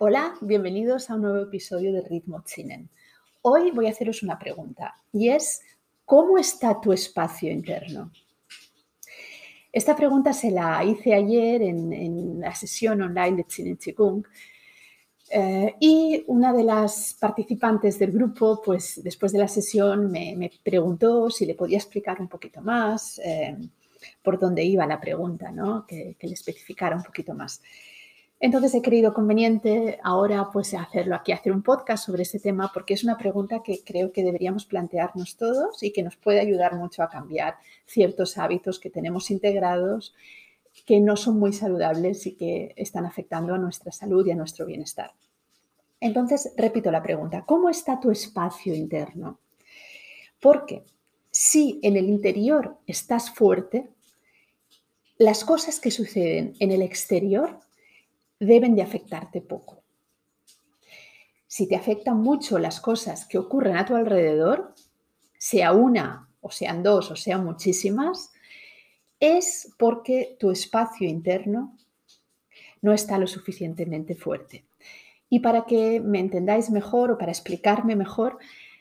Hola, bienvenidos a un nuevo episodio de Ritmo Chinen. Hoy voy a haceros una pregunta y es, ¿cómo está tu espacio interno? Esta pregunta se la hice ayer en, la sesión online de Chinen Chikung eh, y una de las participantes del grupo, pues después de la sesión me, preguntó si le podía explicar un poquito más eh, por dónde iba la pregunta, ¿no? que, que le especificara un poquito más. Entonces he creído conveniente ahora pues hacerlo aquí, hacer un podcast sobre este tema porque es una pregunta que creo que deberíamos plantearnos todos y que nos puede ayudar mucho a cambiar ciertos hábitos que tenemos integrados que no son muy saludables y que están afectando a nuestra salud y a nuestro bienestar. Entonces, repito la pregunta, ¿cómo está tu espacio interno? Porque si en el interior estás fuerte, las cosas que suceden en el exterior deben de afectarte poco. Si te afectan mucho las cosas que ocurren a tu alrededor, sea una o sean dos o sean muchísimas, es porque tu espacio interno no está lo suficientemente fuerte. Y para que me entendáis mejor o para explicarme mejor,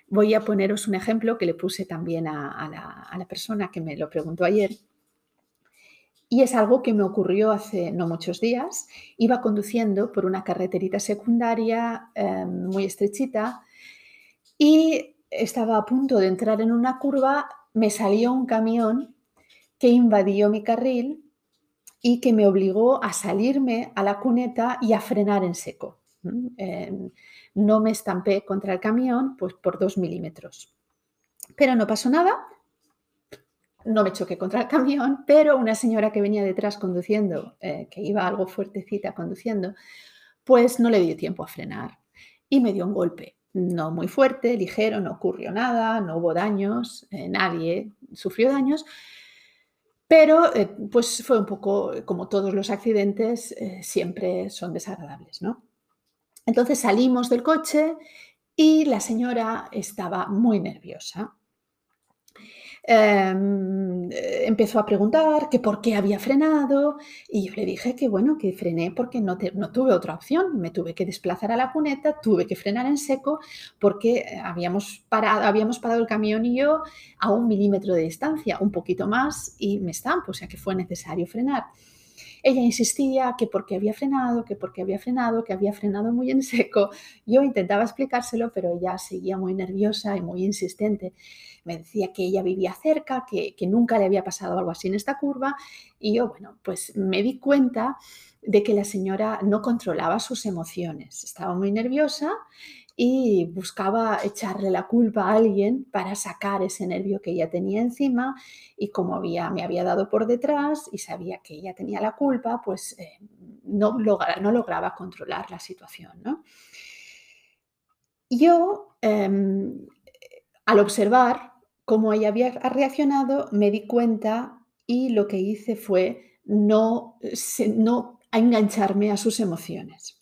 voy a poneros un ejemplo que le puse también a, a la persona que me lo preguntó ayer y es algo que me ocurrió hace no muchos días. Iba conduciendo por una carreterita secundaria em, muy estrechita y estaba a punto de entrar en una curva, me salió un camión que invadió mi carril y que me obligó a salirme a la cuneta y a frenar en seco. Em, no me estampé contra el camión pues por dos milímetros. Pero no pasó nada, no me choqué contra el camión, pero una señora que venía detrás conduciendo, eh, que iba algo fuertecita conduciendo, pues no le dio tiempo a frenar y me dio un golpe. No muy fuerte, ligero, no ocurrió nada, no hubo daños, eh, nadie sufrió daños, pero eh, pues fue un poco como todos los accidentes, siempre son desagradables, ¿no? Entonces salimos del coche y la señora estaba muy nerviosa. Em, eh, empezó a preguntar que por qué había frenado y yo le dije que bueno, que frené porque no, no, tuve otra opción, me tuve que desplazar a la cuneta, tuve que frenar en seco porque eh, habíamos parado, habíamos parado el camión y yo a un milímetro de distancia, un poquito más y me estampo, o sea que fue necesario frenar. Ella insistía que porque había frenado, que porque había frenado, que había frenado muy en seco. Yo intentaba explicárselo, pero ella seguía muy nerviosa y muy insistente. Me decía que ella vivía cerca, que, que nunca le había pasado algo así en esta curva. Y yo, bueno, pues me di cuenta de que la señora no controlaba sus emociones. Estaba muy nerviosa y buscaba echarle la culpa a alguien para sacar ese nervio que ella tenía encima y como había, me había dado por detrás y sabía que ella tenía la culpa, pues eh, no, no, lograba controlar la situación. ¿no? Yo, em, al observar cómo ella había reaccionado, me di cuenta y lo que hice fue no, no engancharme a sus emociones.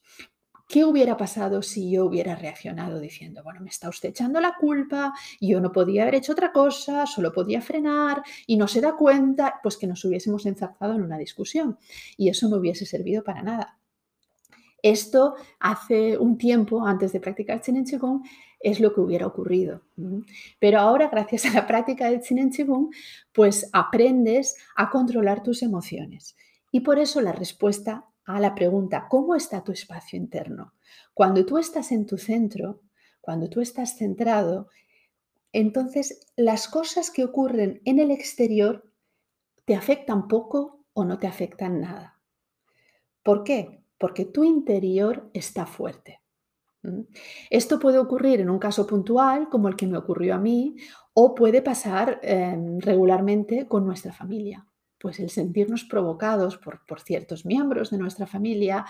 ¿Qué hubiera pasado si yo hubiera reaccionado diciendo, bueno, me está usted echando la culpa, yo no podía haber hecho otra cosa, solo podía frenar y no se da cuenta, pues que nos hubiésemos enzarzado en una discusión y eso no hubiese servido para nada. Esto hace un tiempo, antes de practicar Chinen Qigong, es lo que hubiera ocurrido. Pero ahora, gracias a la práctica de Chinen Qigong, pues aprendes a controlar tus emociones. Y por eso la respuesta a la pregunta, ¿cómo está tu espacio interno? Cuando tú estás en tu centro, cuando tú estás centrado, entonces las cosas que ocurren en el exterior te afectan poco o no te afectan nada. ¿Por qué? Porque tu interior está fuerte. Esto puede ocurrir en un caso puntual, como el que me ocurrió a mí, o puede pasar em, regularmente con nuestra familia pues el sentirnos provocados por, ciertos miembros de nuestra familia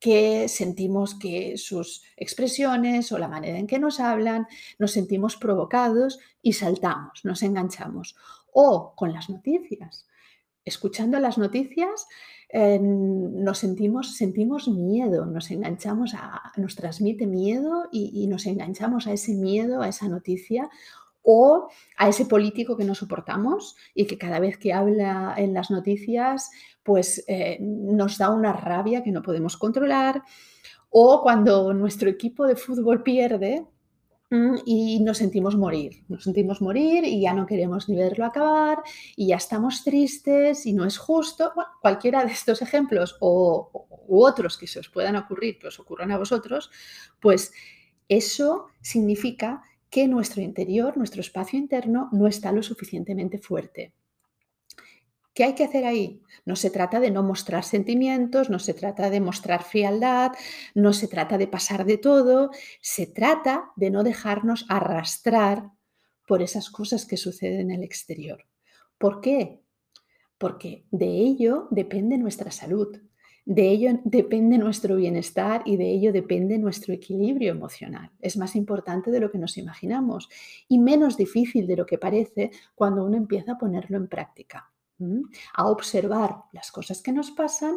que sentimos que sus expresiones o la manera en que nos hablan, nos sentimos provocados y saltamos, nos enganchamos. O con las noticias. Escuchando las noticias eh, nos sentimos, sentimos miedo, nos enganchamos, a, nos transmite miedo y nos enganchamos a ese miedo, a esa noticia o a ese político que no soportamos y que cada vez que habla en las noticias pues eh, nos da una rabia que no podemos controlar O cuando nuestro equipo de fútbol pierde, mm, y nos sentimos morir, nos sentimos morir y ya no queremos ni verlo acabar y ya estamos tristes y no es justo. cualquiera de estos ejemplos o, otros que se os puedan ocurrir, que os ocurran a vosotros, pues eso significa que nuestro interior, nuestro espacio interno, no está lo suficientemente fuerte. ¿Qué hay que hacer ahí? No se trata de no mostrar sentimientos, no se trata de mostrar frialdad, no se trata de pasar de todo, se trata de no dejarnos arrastrar por esas cosas que suceden en el exterior. ¿Por qué? Porque de ello depende nuestra salud, de ello depende nuestro bienestar y de ello depende nuestro equilibrio emocional. Es más importante de lo que nos imaginamos y menos difícil de lo que parece cuando uno empieza a ponerlo en práctica, a observar las cosas que nos pasan,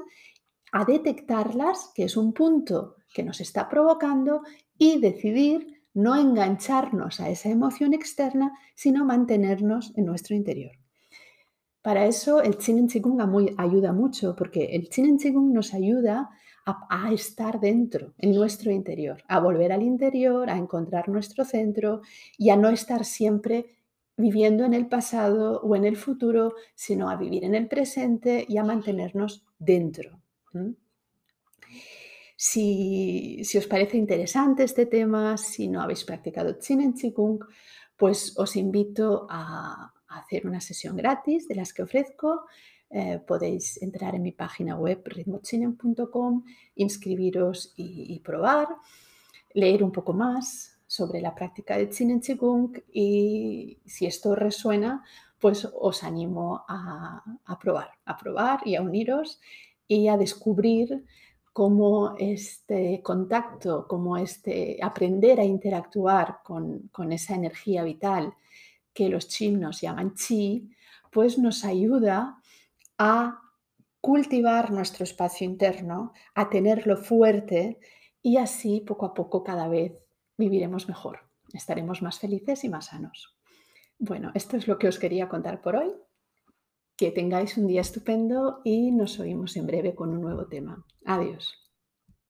a detectarlas, que es un punto que nos está provocando, y decidir no engancharnos a esa emoción externa, sino mantenernos en nuestro interior. Para eso el Chin Qigong ayuda mucho, porque el Chin Qigong nos ayuda a, estar dentro, en nuestro interior, a volver al interior, a encontrar nuestro centro y a no estar siempre viviendo en el pasado o en el futuro, sino a vivir en el presente y a mantenernos dentro. Si, os parece interesante este tema, si no habéis practicado Chin Qigong, pues os invito a, hacer una sesión gratis de las que ofrezco. Eh, podéis entrar en mi página web ritmochinen.com, inscribiros y, probar, leer un poco más sobre la práctica de Chinen Chikung y si esto resuena, pues os animo a, probar, a probar y a uniros y a descubrir cómo este contacto, cómo este aprender a interactuar con, con esa energía vital que los chinos llaman chi, pues nos ayuda a cultivar nuestro espacio interno, a tenerlo fuerte y así poco a poco cada vez viviremos mejor, estaremos más felices y más sanos. Bueno, esto es lo que os quería contar por hoy. Que tengáis un día estupendo y nos oímos en breve con un nuevo tema. Adiós.